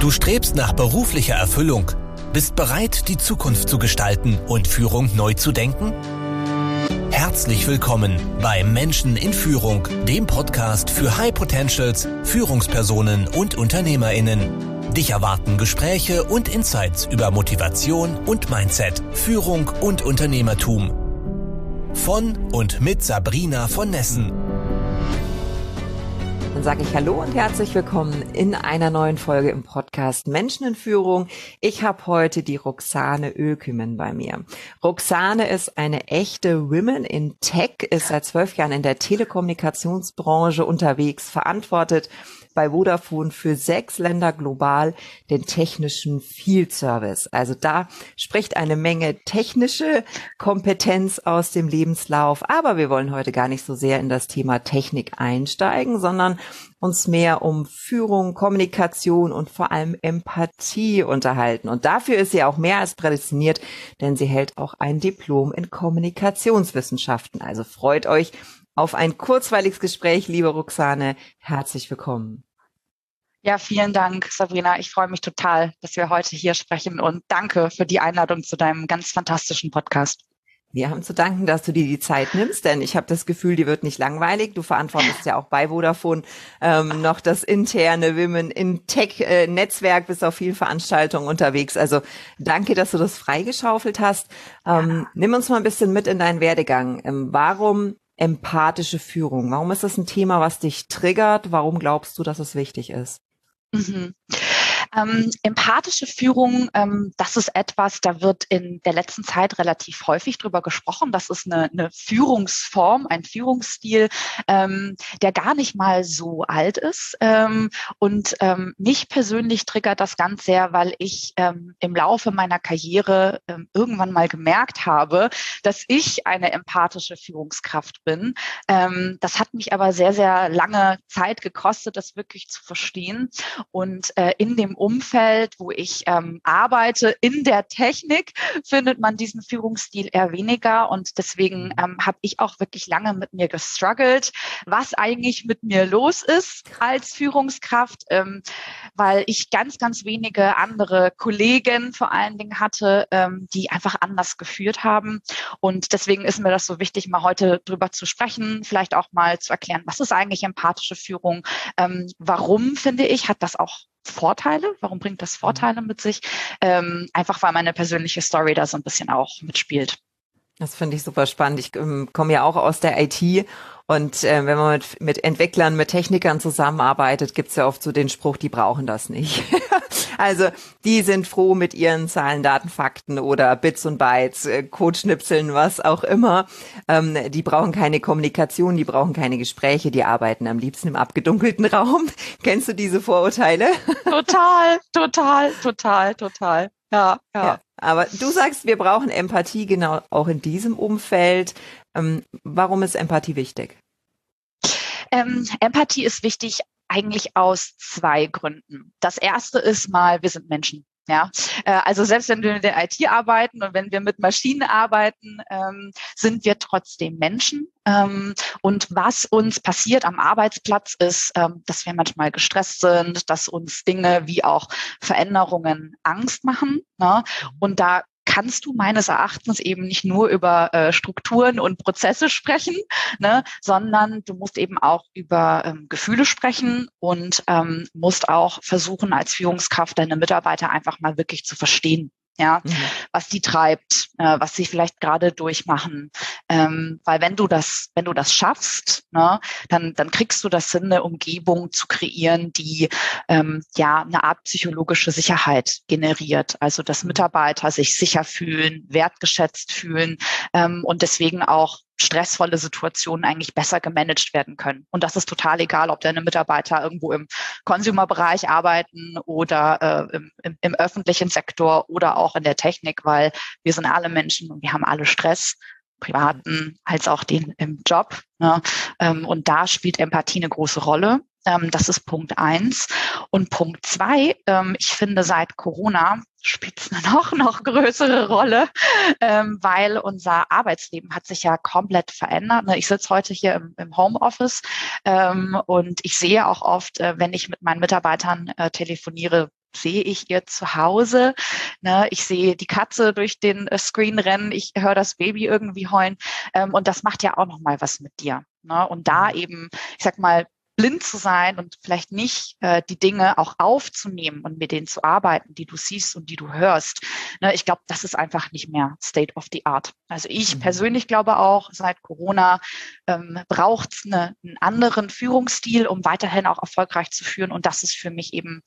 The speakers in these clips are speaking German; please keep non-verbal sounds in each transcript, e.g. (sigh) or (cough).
Du strebst nach beruflicher Erfüllung, bist bereit, die Zukunft zu gestalten und Führung neu zu denken? Herzlich willkommen bei Menschen in Führung, dem Podcast für High Potentials, Führungspersonen und Unternehmerinnen. Dich erwarten Gespräche und Insights über Motivation und Mindset, Führung und Unternehmertum. Von und mit Sabrina von Nessen. Dann sage ich Hallo und herzlich willkommen in einer neuen Folge im Podcast Menschen in Führung. Ich habe heute die Roxane Ölkümen bei mir. Roxane ist eine echte Women in Tech, ist seit zwölf Jahren in der Telekommunikationsbranche unterwegs, verantwortet bei Vodafone für sechs Länder global den technischen Field Service. Also da spricht eine Menge technische Kompetenz aus dem Lebenslauf. Aber wir wollen heute gar nicht so sehr in das Thema Technik einsteigen, sondern uns mehr um Führung, Kommunikation und vor allem Empathie unterhalten. Und dafür ist sie auch mehr als prädestiniert, denn sie hält auch ein Diplom in Kommunikationswissenschaften. Also freut euch auf ein kurzweiliges Gespräch, liebe Roxane. Herzlich willkommen. Ja, vielen Dank, Sabrina. Ich freue mich total, dass wir heute hier sprechen und danke für die Einladung zu deinem ganz fantastischen Podcast. Wir haben zu danken, dass du dir die Zeit nimmst, denn ich habe das Gefühl, die wird nicht langweilig. Du verantwortest ja auch bei Vodafone ähm, noch das interne Women in Tech äh, Netzwerk, bist auf vielen Veranstaltungen unterwegs. Also danke, dass du das freigeschaufelt hast. Ähm, ja. Nimm uns mal ein bisschen mit in deinen Werdegang. Ähm, warum empathische Führung? Warum ist das ein Thema, was dich triggert? Warum glaubst du, dass es wichtig ist? Mhm. Ähm, empathische Führung, ähm, das ist etwas, da wird in der letzten Zeit relativ häufig drüber gesprochen. Das ist eine, eine Führungsform, ein Führungsstil, ähm, der gar nicht mal so alt ist. Ähm, und ähm, mich persönlich triggert das ganz sehr, weil ich ähm, im Laufe meiner Karriere irgendwann mal gemerkt habe, dass ich eine empathische Führungskraft bin. Das hat mich aber sehr, sehr lange Zeit gekostet, das wirklich zu verstehen. Und äh, in dem Umfeld, wo ich ähm, arbeite, in der Technik, findet man diesen Führungsstil eher weniger. Und deswegen mhm. ähm, habe ich auch wirklich lange mit mir gestruggelt, was eigentlich mit mir los ist als Führungskraft, ähm, weil ich ganz, ganz wenige andere Kollegen vor allen Dingen hatte, ähm, die einfach anders geführt haben. Und deswegen ist mir das so wichtig, mal heute drüber zu sprechen, vielleicht auch mal zu erklären, was ist eigentlich empathische Führung? Ähm, warum, finde ich, hat das auch Vorteile? Warum bringt das mhm. Vorteile mit sich? Ähm, einfach weil meine persönliche Story da so ein bisschen auch mitspielt. Das finde ich super spannend. Ich ähm, komme ja auch aus der IT und äh, wenn man mit, mit Entwicklern, mit Technikern zusammenarbeitet, gibt's ja oft so den Spruch, die brauchen das nicht. (laughs) also die sind froh mit ihren Zahlen, Daten, Fakten oder Bits und Bytes, äh, Codeschnipseln, was auch immer. Ähm, die brauchen keine Kommunikation, die brauchen keine Gespräche, die arbeiten am liebsten im abgedunkelten Raum. (laughs) Kennst du diese Vorurteile? (laughs) total, total, total, total. Ja, ja, ja. Aber du sagst, wir brauchen Empathie genau auch in diesem Umfeld. Ähm, warum ist Empathie wichtig? Ähm, Empathie ist wichtig eigentlich aus zwei Gründen. Das erste ist mal, wir sind Menschen. Ja, äh, also selbst wenn wir in der IT arbeiten und wenn wir mit Maschinen arbeiten, ähm, sind wir trotzdem Menschen. Ähm, und was uns passiert am Arbeitsplatz ist, ähm, dass wir manchmal gestresst sind, dass uns Dinge wie auch Veränderungen Angst machen. Ne? Und da kannst du meines Erachtens eben nicht nur über äh, Strukturen und Prozesse sprechen, ne, sondern du musst eben auch über ähm, Gefühle sprechen und ähm, musst auch versuchen, als Führungskraft deine Mitarbeiter einfach mal wirklich zu verstehen ja, mhm. was die treibt, äh, was sie vielleicht gerade durchmachen. Ähm, weil wenn du das, wenn du das schaffst, ne, dann, dann kriegst du das hin, eine Umgebung zu kreieren, die ähm, ja eine Art psychologische Sicherheit generiert. Also dass mhm. Mitarbeiter sich sicher fühlen, wertgeschätzt fühlen ähm, und deswegen auch stressvolle Situationen eigentlich besser gemanagt werden können. Und das ist total egal, ob deine Mitarbeiter irgendwo im Consumer-Bereich arbeiten oder äh, im, im, im öffentlichen Sektor oder auch in der Technik, weil wir sind alle Menschen und wir haben alle Stress privaten als auch den im Job. Ne? Ähm, und da spielt Empathie eine große Rolle. Ähm, das ist Punkt eins. Und Punkt zwei, ähm, ich finde, seit Corona spielt (laughs) eine noch, noch größere Rolle, ähm, weil unser Arbeitsleben hat sich ja komplett verändert. Ne? Ich sitze heute hier im, im Homeoffice ähm, und ich sehe auch oft, äh, wenn ich mit meinen Mitarbeitern äh, telefoniere, sehe ich ihr zu Hause. Ne, ich sehe die Katze durch den äh, Screen rennen, ich höre das Baby irgendwie heulen. Ähm, und das macht ja auch noch mal was mit dir. Ne? Und da mhm. eben, ich sag mal, blind zu sein und vielleicht nicht äh, die Dinge auch aufzunehmen und mit denen zu arbeiten, die du siehst und die du hörst. Ne, ich glaube, das ist einfach nicht mehr State of the Art. Also ich mhm. persönlich glaube auch, seit Corona ähm, braucht es eine, einen anderen Führungsstil, um weiterhin auch erfolgreich zu führen. Und das ist für mich eben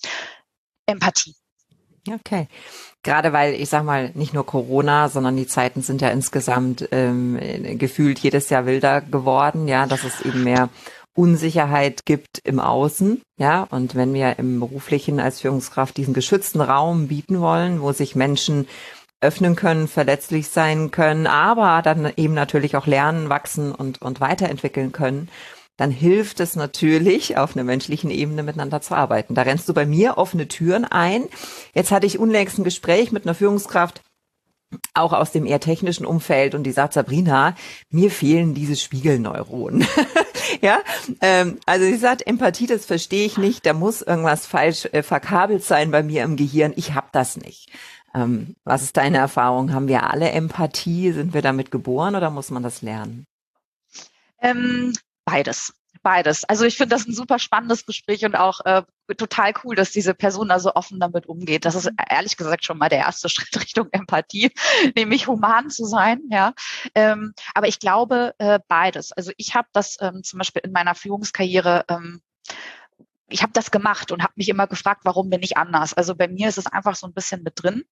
Empathie. Okay. Gerade weil, ich sag mal, nicht nur Corona, sondern die Zeiten sind ja insgesamt ähm, gefühlt jedes Jahr wilder geworden, ja, dass es eben mehr Unsicherheit gibt im Außen, ja, und wenn wir im beruflichen als Führungskraft diesen geschützten Raum bieten wollen, wo sich Menschen öffnen können, verletzlich sein können, aber dann eben natürlich auch lernen, wachsen und, und weiterentwickeln können, dann hilft es natürlich, auf einer menschlichen Ebene miteinander zu arbeiten. Da rennst du bei mir offene Türen ein. Jetzt hatte ich unlängst ein Gespräch mit einer Führungskraft, auch aus dem eher technischen Umfeld und die sagt Sabrina, mir fehlen diese Spiegelneuronen. (laughs) ja, ähm, also sie sagt, Empathie, das verstehe ich nicht, da muss irgendwas falsch äh, verkabelt sein bei mir im Gehirn, ich habe das nicht. Ähm, was ist deine Erfahrung? Haben wir alle Empathie? Sind wir damit geboren oder muss man das lernen? Ähm, beides beides. Also ich finde das ein super spannendes Gespräch und auch äh, total cool, dass diese Person da so offen damit umgeht. Das ist mhm. ehrlich gesagt schon mal der erste (laughs) Schritt Richtung Empathie, nämlich human zu sein. Ja, ähm, aber ich glaube äh, beides. Also ich habe das ähm, zum Beispiel in meiner Führungskarriere ähm, ich habe das gemacht und habe mich immer gefragt, warum bin ich anders? Also bei mir ist es einfach so ein bisschen mit drin.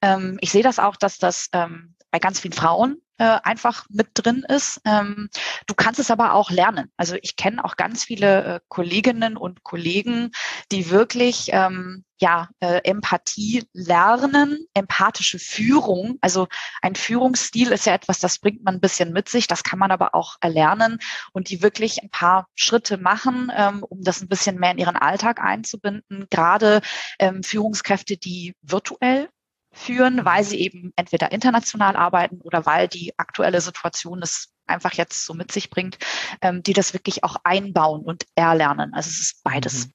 Ähm, ich sehe das auch, dass das ähm, bei ganz vielen Frauen äh, einfach mit drin ist. Ähm, du kannst es aber auch lernen. Also ich kenne auch ganz viele äh, Kolleginnen und Kollegen, die wirklich ähm, ja äh, Empathie lernen, empathische Führung. Also ein Führungsstil ist ja etwas, das bringt man ein bisschen mit sich. Das kann man aber auch erlernen und die wirklich ein paar Schritte machen, ähm, um das ein bisschen mehr in ihren Alltag einzubinden. Gerade ähm, Führungskräfte, die virtuell führen, weil sie eben entweder international arbeiten oder weil die aktuelle Situation es einfach jetzt so mit sich bringt, ähm, die das wirklich auch einbauen und erlernen. Also es ist beides. Mhm.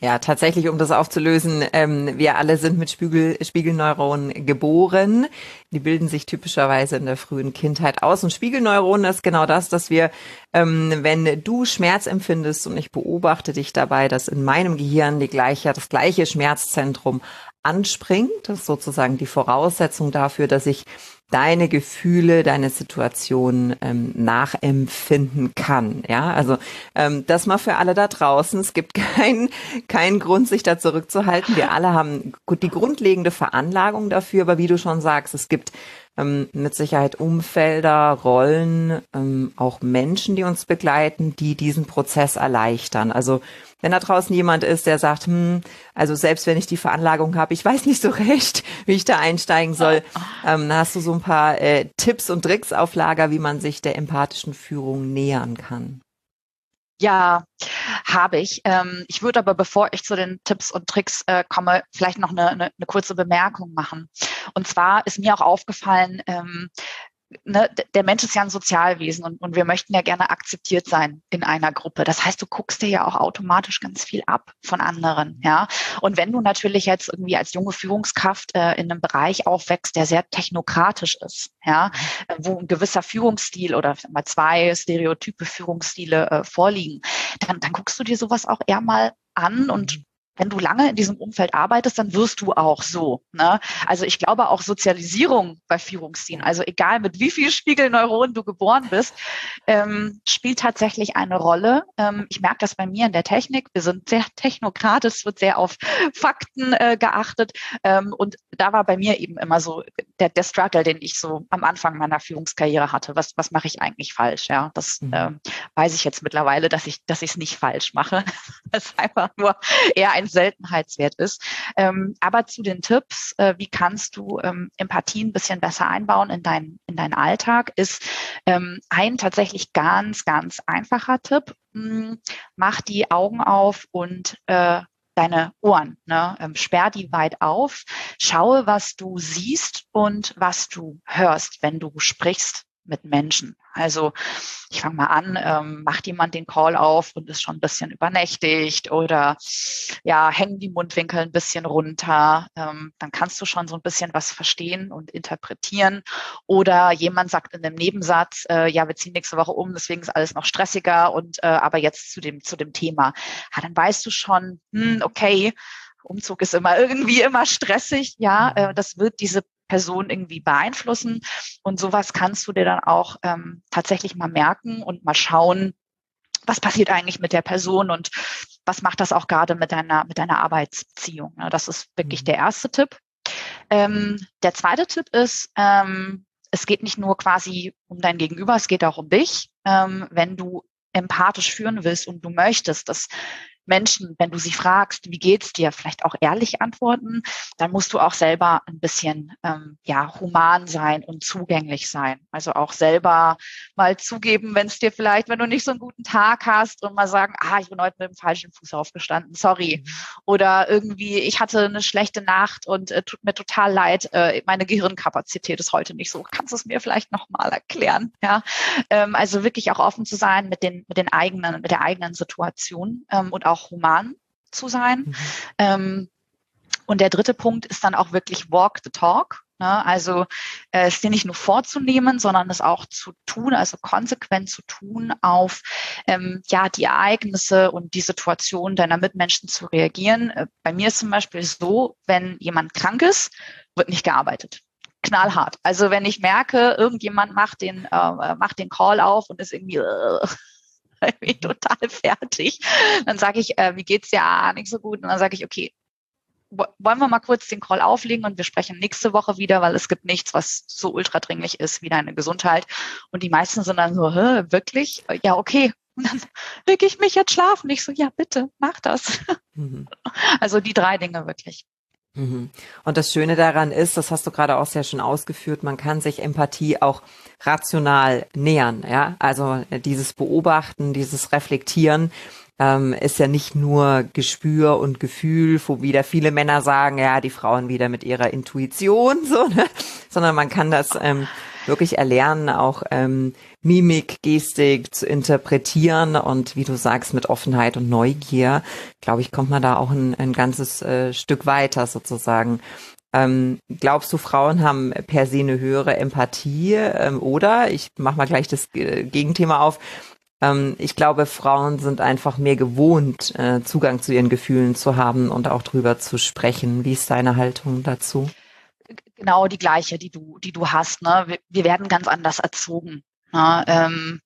Ja, tatsächlich, um das aufzulösen, ähm, wir alle sind mit Spiegel, Spiegelneuronen geboren. Die bilden sich typischerweise in der frühen Kindheit aus. Und Spiegelneuronen ist genau das, dass wir, ähm, wenn du Schmerz empfindest und ich beobachte dich dabei, dass in meinem Gehirn die gleiche, das gleiche Schmerzzentrum anspringt. Das ist sozusagen die Voraussetzung dafür, dass ich deine Gefühle, deine Situation ähm, nachempfinden kann. Ja, also ähm, das mal für alle da draußen. Es gibt (laughs) keinen keinen Grund, sich da zurückzuhalten. Wir alle haben die grundlegende Veranlagung dafür, aber wie du schon sagst, es gibt ähm, mit Sicherheit Umfelder, Rollen, ähm, auch Menschen, die uns begleiten, die diesen Prozess erleichtern. Also wenn da draußen jemand ist, der sagt, hm, also selbst wenn ich die Veranlagung habe, ich weiß nicht so (laughs) recht, wie ich da einsteigen soll, ähm, hast du so ein paar äh, Tipps und Tricks auf Lager, wie man sich der empathischen Führung nähern kann. Ja, habe ich. Ähm, ich würde aber, bevor ich zu den Tipps und Tricks äh, komme, vielleicht noch eine, eine, eine kurze Bemerkung machen. Und zwar ist mir auch aufgefallen, ähm, ne, der Mensch ist ja ein Sozialwesen und, und wir möchten ja gerne akzeptiert sein in einer Gruppe. Das heißt, du guckst dir ja auch automatisch ganz viel ab von anderen, ja. Und wenn du natürlich jetzt irgendwie als junge Führungskraft äh, in einem Bereich aufwächst, der sehr technokratisch ist, ja, äh, wo ein gewisser Führungsstil oder mal zwei stereotype Führungsstile äh, vorliegen, dann, dann guckst du dir sowas auch eher mal an und wenn du lange in diesem Umfeld arbeitest, dann wirst du auch so. Ne? Also ich glaube auch Sozialisierung bei Führungsziehen, also egal mit wie viel Spiegelneuronen du geboren bist, ähm, spielt tatsächlich eine Rolle. Ähm, ich merke das bei mir in der Technik. Wir sind sehr technokratisch, es wird sehr auf Fakten äh, geachtet. Ähm, und da war bei mir eben immer so der, der Struggle, den ich so am Anfang meiner Führungskarriere hatte. Was, was mache ich eigentlich falsch? Ja, das mhm. äh, weiß ich jetzt mittlerweile, dass ich, dass ich es nicht falsch mache. (laughs) das einfach nur eher ein Seltenheitswert ist. Ähm, aber zu den Tipps, äh, wie kannst du ähm, Empathie ein bisschen besser einbauen in, dein, in deinen Alltag, ist ähm, ein tatsächlich ganz, ganz einfacher Tipp. Hm, mach die Augen auf und äh, deine Ohren. Ne? Ähm, sperr die weit auf. Schaue, was du siehst und was du hörst, wenn du sprichst. Mit Menschen. Also ich fange mal an, ähm, macht jemand den Call auf und ist schon ein bisschen übernächtigt oder ja, hängen die Mundwinkel ein bisschen runter, ähm, dann kannst du schon so ein bisschen was verstehen und interpretieren. Oder jemand sagt in einem Nebensatz, äh, ja, wir ziehen nächste Woche um, deswegen ist alles noch stressiger und äh, aber jetzt zu dem, zu dem Thema. Ja, dann weißt du schon, hm, okay, Umzug ist immer (laughs) irgendwie immer stressig, ja, äh, das wird diese Person irgendwie beeinflussen. Und sowas kannst du dir dann auch ähm, tatsächlich mal merken und mal schauen, was passiert eigentlich mit der Person und was macht das auch gerade mit deiner, mit deiner Arbeitsbeziehung. Ne? Das ist wirklich mhm. der erste Tipp. Ähm, der zweite Tipp ist, ähm, es geht nicht nur quasi um dein Gegenüber, es geht auch um dich. Ähm, wenn du empathisch führen willst und du möchtest, dass Menschen, wenn du sie fragst, wie geht's dir, vielleicht auch ehrlich antworten, dann musst du auch selber ein bisschen ähm, ja human sein und zugänglich sein. Also auch selber mal zugeben, wenn es dir vielleicht, wenn du nicht so einen guten Tag hast und mal sagen, ah, ich bin heute mit dem falschen Fuß aufgestanden, sorry. Mhm. Oder irgendwie, ich hatte eine schlechte Nacht und äh, tut mir total leid, äh, meine Gehirnkapazität ist heute nicht so. Kannst du es mir vielleicht nochmal erklären? Ja, ähm, also wirklich auch offen zu sein mit den mit den eigenen mit der eigenen Situation ähm, und auch auch human zu sein. Mhm. Ähm, und der dritte Punkt ist dann auch wirklich walk the talk. Ne? Also äh, es dir nicht nur vorzunehmen, sondern es auch zu tun, also konsequent zu tun, auf ähm, ja die Ereignisse und die Situation deiner Mitmenschen zu reagieren. Äh, bei mir ist zum Beispiel so, wenn jemand krank ist, wird nicht gearbeitet knallhart. Also wenn ich merke, irgendjemand macht den äh, macht den Call auf und ist irgendwie äh, (laughs) irgendwie total fertig. Dann sage ich, äh, wie geht's dir? Ah, nicht so gut. Und dann sage ich, okay, wollen wir mal kurz den Call auflegen und wir sprechen nächste Woche wieder, weil es gibt nichts, was so ultra dringlich ist wie deine Gesundheit. Und die meisten sind dann so, Hä, wirklich? Ja, okay. Und dann leg ich mich jetzt schlafen. Ich so, ja, bitte, mach das. Mhm. (laughs) Also die drei Dinge wirklich. Mhm. Und das Schöne daran ist, das hast du gerade auch sehr schön ausgeführt, man kann sich Empathie auch rational nähern. Ja, also äh, dieses Beobachten, dieses Reflektieren ähm, ist ja nicht nur Gespür und Gefühl, wo wieder viele Männer sagen, ja, die Frauen wieder mit ihrer Intuition, (laughs) so, ne? sondern man kann das ähm, wirklich erlernen, auch ähm, Mimik, Gestik zu interpretieren und wie du sagst, mit Offenheit und Neugier, glaube ich, kommt man da auch ein, ein ganzes äh, Stück weiter sozusagen. Ähm, glaubst du, Frauen haben per se eine höhere Empathie ähm, oder, ich mache mal gleich das äh, Gegenthema auf, ähm, ich glaube, Frauen sind einfach mehr gewohnt, äh, Zugang zu ihren Gefühlen zu haben und auch drüber zu sprechen. Wie ist deine Haltung dazu? Genau die gleiche, die du, die du hast. Ne? Wir, wir werden ganz anders erzogen. Ne? Ähm,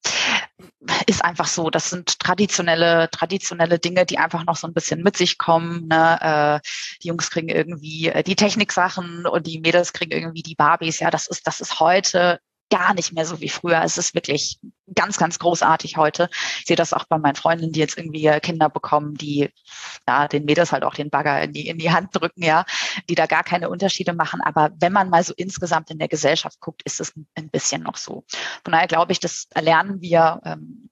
ist einfach so. Das sind traditionelle, traditionelle Dinge, die einfach noch so ein bisschen mit sich kommen. Ne? Äh, die Jungs kriegen irgendwie äh, die Techniksachen und die Mädels kriegen irgendwie die Barbies. Ja, das ist, das ist heute gar nicht mehr so wie früher. Es ist wirklich ganz, ganz großartig heute. Ich sehe das auch bei meinen Freundinnen, die jetzt irgendwie Kinder bekommen, die ja, den Mädels halt auch den Bagger in die, in die Hand drücken, ja, die da gar keine Unterschiede machen. Aber wenn man mal so insgesamt in der Gesellschaft guckt, ist es ein bisschen noch so. Von daher glaube ich, das erlernen wir ähm,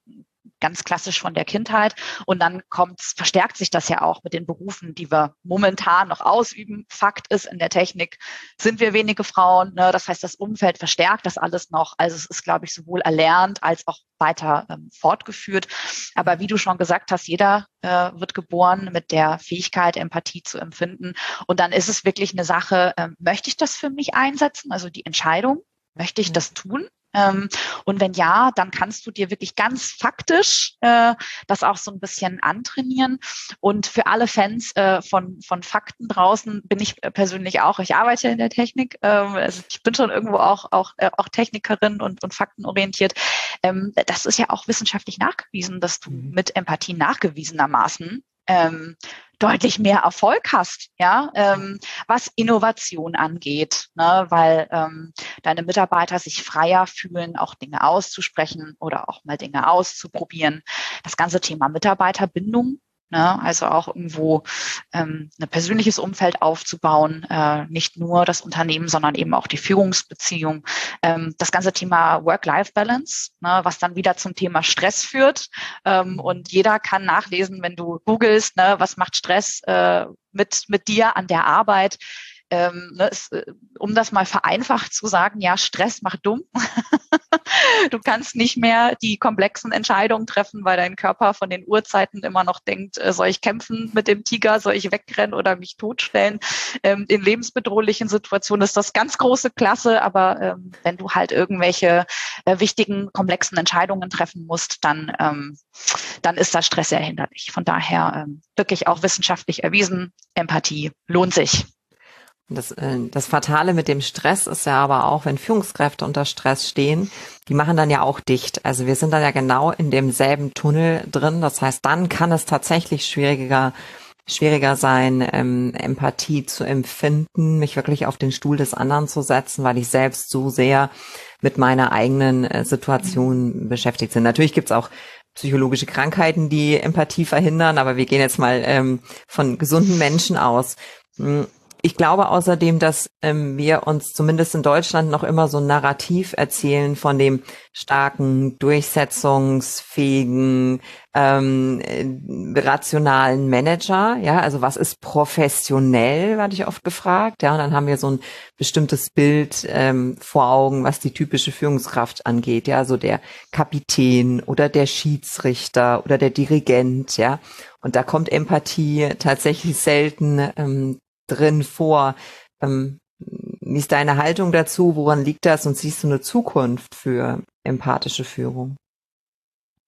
ganz klassisch von der Kindheit. Und dann kommt, verstärkt sich das ja auch mit den Berufen, die wir momentan noch ausüben. Fakt ist, in der Technik sind wir wenige Frauen. Ne? Das heißt, das Umfeld verstärkt das alles noch. Also es ist, glaube ich, sowohl erlernt als auch weiter ähm, fortgeführt. Aber wie du schon gesagt hast, jeder äh, wird geboren mit der Fähigkeit, Empathie zu empfinden. Und dann ist es wirklich eine Sache, äh, möchte ich das für mich einsetzen? Also die Entscheidung, möchte ich das tun? Ähm, und wenn ja, dann kannst du dir wirklich ganz faktisch äh, das auch so ein bisschen antrainieren. Und für alle Fans äh, von, von Fakten draußen bin ich persönlich auch. Ich arbeite in der Technik. Ähm, also ich bin schon irgendwo auch, auch, äh, auch Technikerin und, und faktenorientiert. Ähm, das ist ja auch wissenschaftlich nachgewiesen, dass du mhm. mit Empathie nachgewiesenermaßen ähm, deutlich mehr Erfolg hast, ja, ähm, was Innovation angeht, ne, weil ähm, deine Mitarbeiter sich freier fühlen, auch Dinge auszusprechen oder auch mal Dinge auszuprobieren. Das ganze Thema Mitarbeiterbindung Ne? Also auch irgendwo ähm, ein persönliches Umfeld aufzubauen, äh, nicht nur das Unternehmen, sondern eben auch die Führungsbeziehung. Ähm, das ganze Thema Work-Life-Balance, ne? was dann wieder zum Thema Stress führt. Ähm, und jeder kann nachlesen, wenn du googelst, ne? was macht Stress äh, mit, mit dir an der Arbeit. Ähm, ne, es, äh, um das mal vereinfacht zu sagen, ja, Stress macht dumm. (laughs) Du kannst nicht mehr die komplexen Entscheidungen treffen, weil dein Körper von den Uhrzeiten immer noch denkt, äh, soll ich kämpfen mit dem Tiger, soll ich wegrennen oder mich totstellen. Ähm, in lebensbedrohlichen Situationen ist das ganz große Klasse, aber ähm, wenn du halt irgendwelche äh, wichtigen, komplexen Entscheidungen treffen musst, dann, ähm, dann ist das Stress sehr hinderlich. Von daher ähm, wirklich auch wissenschaftlich erwiesen, Empathie lohnt sich. Das, äh, das Fatale mit dem Stress ist ja aber auch, wenn Führungskräfte unter Stress stehen, die machen dann ja auch dicht. Also wir sind dann ja genau in demselben Tunnel drin. Das heißt, dann kann es tatsächlich schwieriger, schwieriger sein, ähm, Empathie zu empfinden, mich wirklich auf den Stuhl des anderen zu setzen, weil ich selbst so sehr mit meiner eigenen äh, Situation beschäftigt bin. Natürlich gibt's auch psychologische Krankheiten, die Empathie verhindern, aber wir gehen jetzt mal ähm, von gesunden Menschen aus. Ich glaube außerdem, dass ähm, wir uns zumindest in Deutschland noch immer so ein Narrativ erzählen von dem starken, durchsetzungsfähigen, ähm, äh, rationalen Manager. Ja, also was ist professionell, werde ich oft gefragt. Ja, und dann haben wir so ein bestimmtes Bild ähm, vor Augen, was die typische Führungskraft angeht. Ja, so der Kapitän oder der Schiedsrichter oder der Dirigent. Ja, und da kommt Empathie tatsächlich selten ähm, drin vor. Ähm, wie ist deine Haltung dazu? Woran liegt das? Und siehst du eine Zukunft für empathische Führung?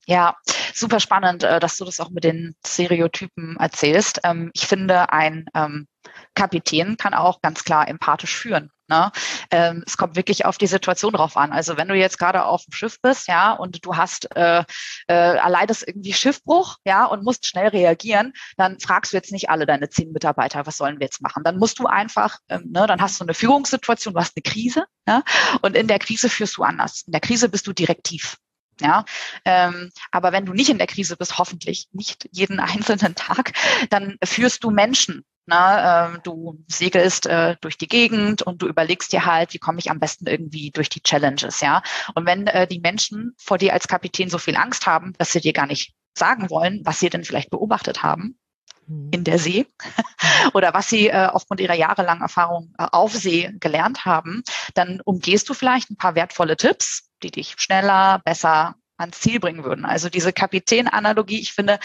Ja, super spannend, äh, dass du das auch mit den Stereotypen erzählst. Ähm, ich finde, ein ähm, Kapitän kann auch ganz klar empathisch führen. Ne? Ähm, es kommt wirklich auf die Situation drauf an. Also wenn du jetzt gerade auf dem Schiff bist, ja, und du hast äh, äh, erleidest irgendwie Schiffbruch, ja, und musst schnell reagieren, dann fragst du jetzt nicht alle deine zehn Mitarbeiter, was sollen wir jetzt machen? Dann musst du einfach, ähm, ne, dann hast du eine Führungssituation, du hast eine Krise, ja, und in der Krise führst du anders. In der Krise bist du direktiv. Ja, ähm, aber wenn du nicht in der Krise bist, hoffentlich nicht jeden (laughs) einzelnen Tag, dann führst du Menschen. Na, äh, du segelst äh, durch die Gegend und du überlegst dir halt, wie komme ich am besten irgendwie durch die Challenges, ja. Und wenn äh, die Menschen vor dir als Kapitän so viel Angst haben, dass sie dir gar nicht sagen wollen, was sie denn vielleicht beobachtet haben, mhm. in der See (laughs) oder was sie äh, aufgrund ihrer jahrelangen Erfahrung äh, auf See gelernt haben, dann umgehst du vielleicht ein paar wertvolle Tipps, die dich schneller, besser ans Ziel bringen würden. Also diese Kapitän-Analogie, ich finde,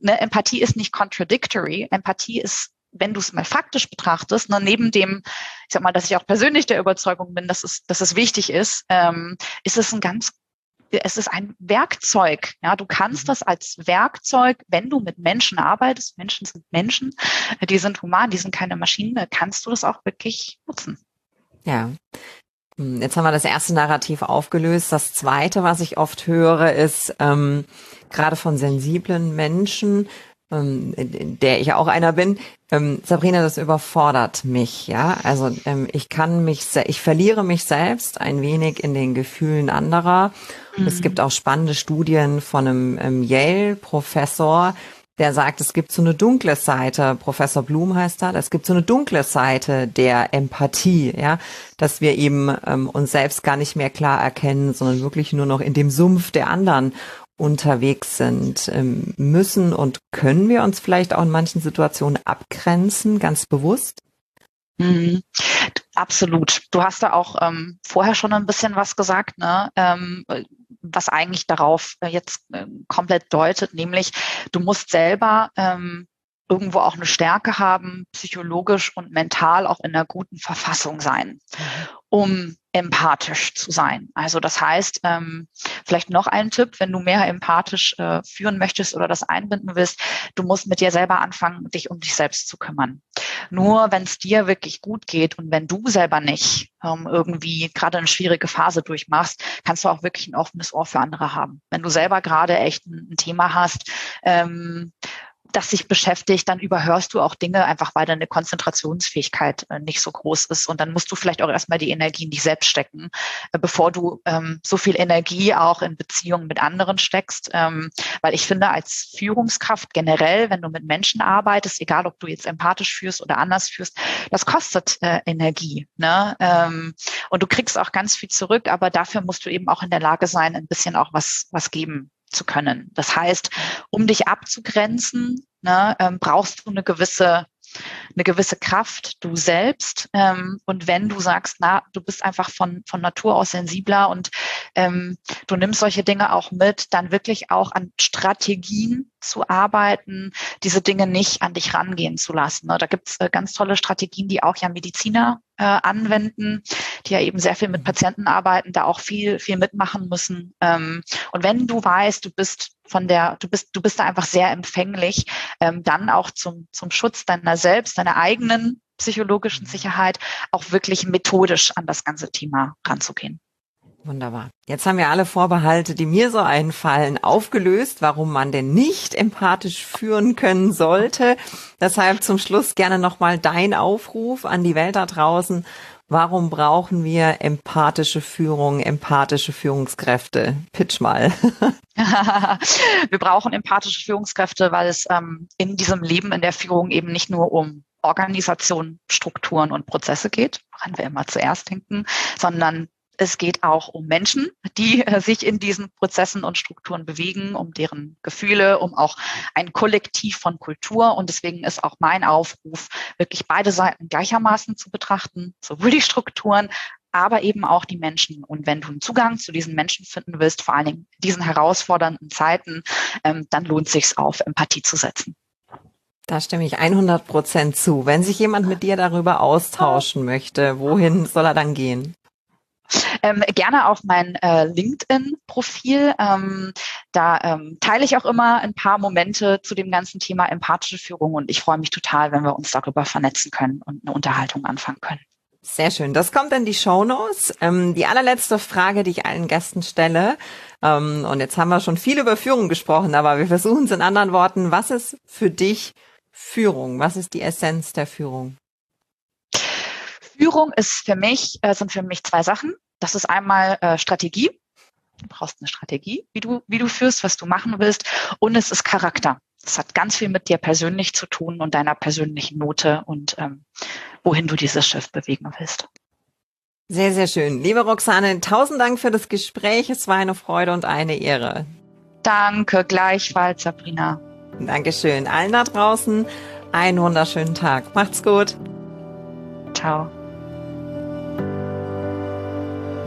ne, Empathie ist nicht contradictory. Empathie ist wenn du es mal faktisch betrachtest, ne, neben dem, ich sag mal, dass ich auch persönlich der Überzeugung bin, dass es, dass es wichtig ist, ähm, ist es ein ganz es ist ein Werkzeug. Ja, du kannst mhm. das als Werkzeug, wenn du mit Menschen arbeitest, Menschen sind Menschen, die sind human, die sind keine Maschinen, kannst du das auch wirklich nutzen. Ja. Hm, jetzt haben wir das erste Narrativ aufgelöst. Das zweite, was ich oft höre, ist ähm, gerade von sensiblen Menschen, ähm, der ich auch einer bin. Ähm, Sabrina, das überfordert mich, ja. Also ähm, ich kann mich, ich verliere mich selbst ein wenig in den Gefühlen anderer. Mhm. Es gibt auch spannende Studien von einem ähm, Yale-Professor, der sagt, es gibt so eine dunkle Seite, Professor Blum heißt er, es gibt so eine dunkle Seite der Empathie, ja, dass wir eben ähm, uns selbst gar nicht mehr klar erkennen, sondern wirklich nur noch in dem Sumpf der anderen unterwegs sind. Ähm, müssen und können wir uns vielleicht auch in manchen Situationen abgrenzen, ganz bewusst? Mhm. Absolut. Du hast da auch ähm, vorher schon ein bisschen was gesagt, ne? Ähm, was eigentlich darauf äh, jetzt äh, komplett deutet, nämlich du musst selber ähm, irgendwo auch eine Stärke haben, psychologisch und mental auch in einer guten Verfassung sein, mhm. um empathisch zu sein. Also das heißt, ähm, vielleicht noch ein Tipp, wenn du mehr empathisch äh, führen möchtest oder das einbinden willst, du musst mit dir selber anfangen, dich um dich selbst zu kümmern. Nur wenn es dir wirklich gut geht und wenn du selber nicht ähm, irgendwie gerade eine schwierige Phase durchmachst, kannst du auch wirklich ein offenes Ohr für andere haben. Wenn du selber gerade echt ein, ein Thema hast, ähm, das sich beschäftigt, dann überhörst du auch Dinge einfach, weil deine Konzentrationsfähigkeit äh, nicht so groß ist. Und dann musst du vielleicht auch erstmal die Energie in dich selbst stecken, äh, bevor du ähm, so viel Energie auch in Beziehungen mit anderen steckst. Ähm, weil ich finde, als Führungskraft generell, wenn du mit Menschen arbeitest, egal ob du jetzt empathisch führst oder anders führst, das kostet äh, Energie. Ne? Ähm, und du kriegst auch ganz viel zurück, aber dafür musst du eben auch in der Lage sein, ein bisschen auch was, was geben zu können. Das heißt, um dich abzugrenzen, ne, ähm, brauchst du eine gewisse eine gewisse Kraft, du selbst. Ähm, und wenn du sagst, na, du bist einfach von, von Natur aus sensibler und ähm, du nimmst solche Dinge auch mit, dann wirklich auch an Strategien zu arbeiten, diese Dinge nicht an dich rangehen zu lassen. Ne? Da gibt's äh, ganz tolle Strategien, die auch ja Mediziner äh, anwenden, die ja eben sehr viel mit Patienten arbeiten, da auch viel, viel mitmachen müssen. Ähm, und wenn du weißt, du bist von der, du bist, du bist da einfach sehr empfänglich, ähm, dann auch zum, zum Schutz deiner selbst, deiner eigenen psychologischen Sicherheit auch wirklich methodisch an das ganze Thema ranzugehen. Wunderbar. Jetzt haben wir alle Vorbehalte, die mir so einfallen, aufgelöst, warum man denn nicht empathisch führen können sollte. Deshalb zum Schluss gerne nochmal dein Aufruf an die Welt da draußen. Warum brauchen wir empathische Führung, empathische Führungskräfte? Pitch mal. (laughs) wir brauchen empathische Führungskräfte, weil es ähm, in diesem Leben in der Führung eben nicht nur um Organisation, Strukturen und Prozesse geht, woran wir immer zuerst denken, sondern es geht auch um Menschen, die äh, sich in diesen Prozessen und Strukturen bewegen, um deren Gefühle, um auch ein Kollektiv von Kultur. Und deswegen ist auch mein Aufruf, wirklich beide Seiten gleichermaßen zu betrachten, sowohl die Strukturen, aber eben auch die Menschen. Und wenn du einen Zugang zu diesen Menschen finden willst, vor allen Dingen in diesen herausfordernden Zeiten, ähm, dann lohnt sich auf Empathie zu setzen. Da stimme ich 100 Prozent zu. Wenn sich jemand mit dir darüber austauschen möchte, wohin soll er dann gehen? Ähm, gerne auf mein äh, LinkedIn-Profil. Ähm, da ähm, teile ich auch immer ein paar Momente zu dem ganzen Thema empathische Führung und ich freue mich total, wenn wir uns darüber vernetzen können und eine Unterhaltung anfangen können. Sehr schön. Das kommt in die Show Notes. Ähm, die allerletzte Frage, die ich allen Gästen stelle. Ähm, und jetzt haben wir schon viel über Führung gesprochen, aber wir versuchen es in anderen Worten. Was ist für dich Führung? Was ist die Essenz der Führung? Führung ist für mich, äh, sind für mich zwei Sachen. Das ist einmal äh, Strategie. Du brauchst eine Strategie, wie du, wie du führst, was du machen willst. Und es ist Charakter. Das hat ganz viel mit dir persönlich zu tun und deiner persönlichen Note und ähm, wohin du dieses Schiff bewegen willst. Sehr, sehr schön. Liebe Roxane, tausend Dank für das Gespräch. Es war eine Freude und eine Ehre. Danke, gleichfalls, Sabrina. Dankeschön. Allen da draußen einen wunderschönen Tag. Macht's gut. Ciao.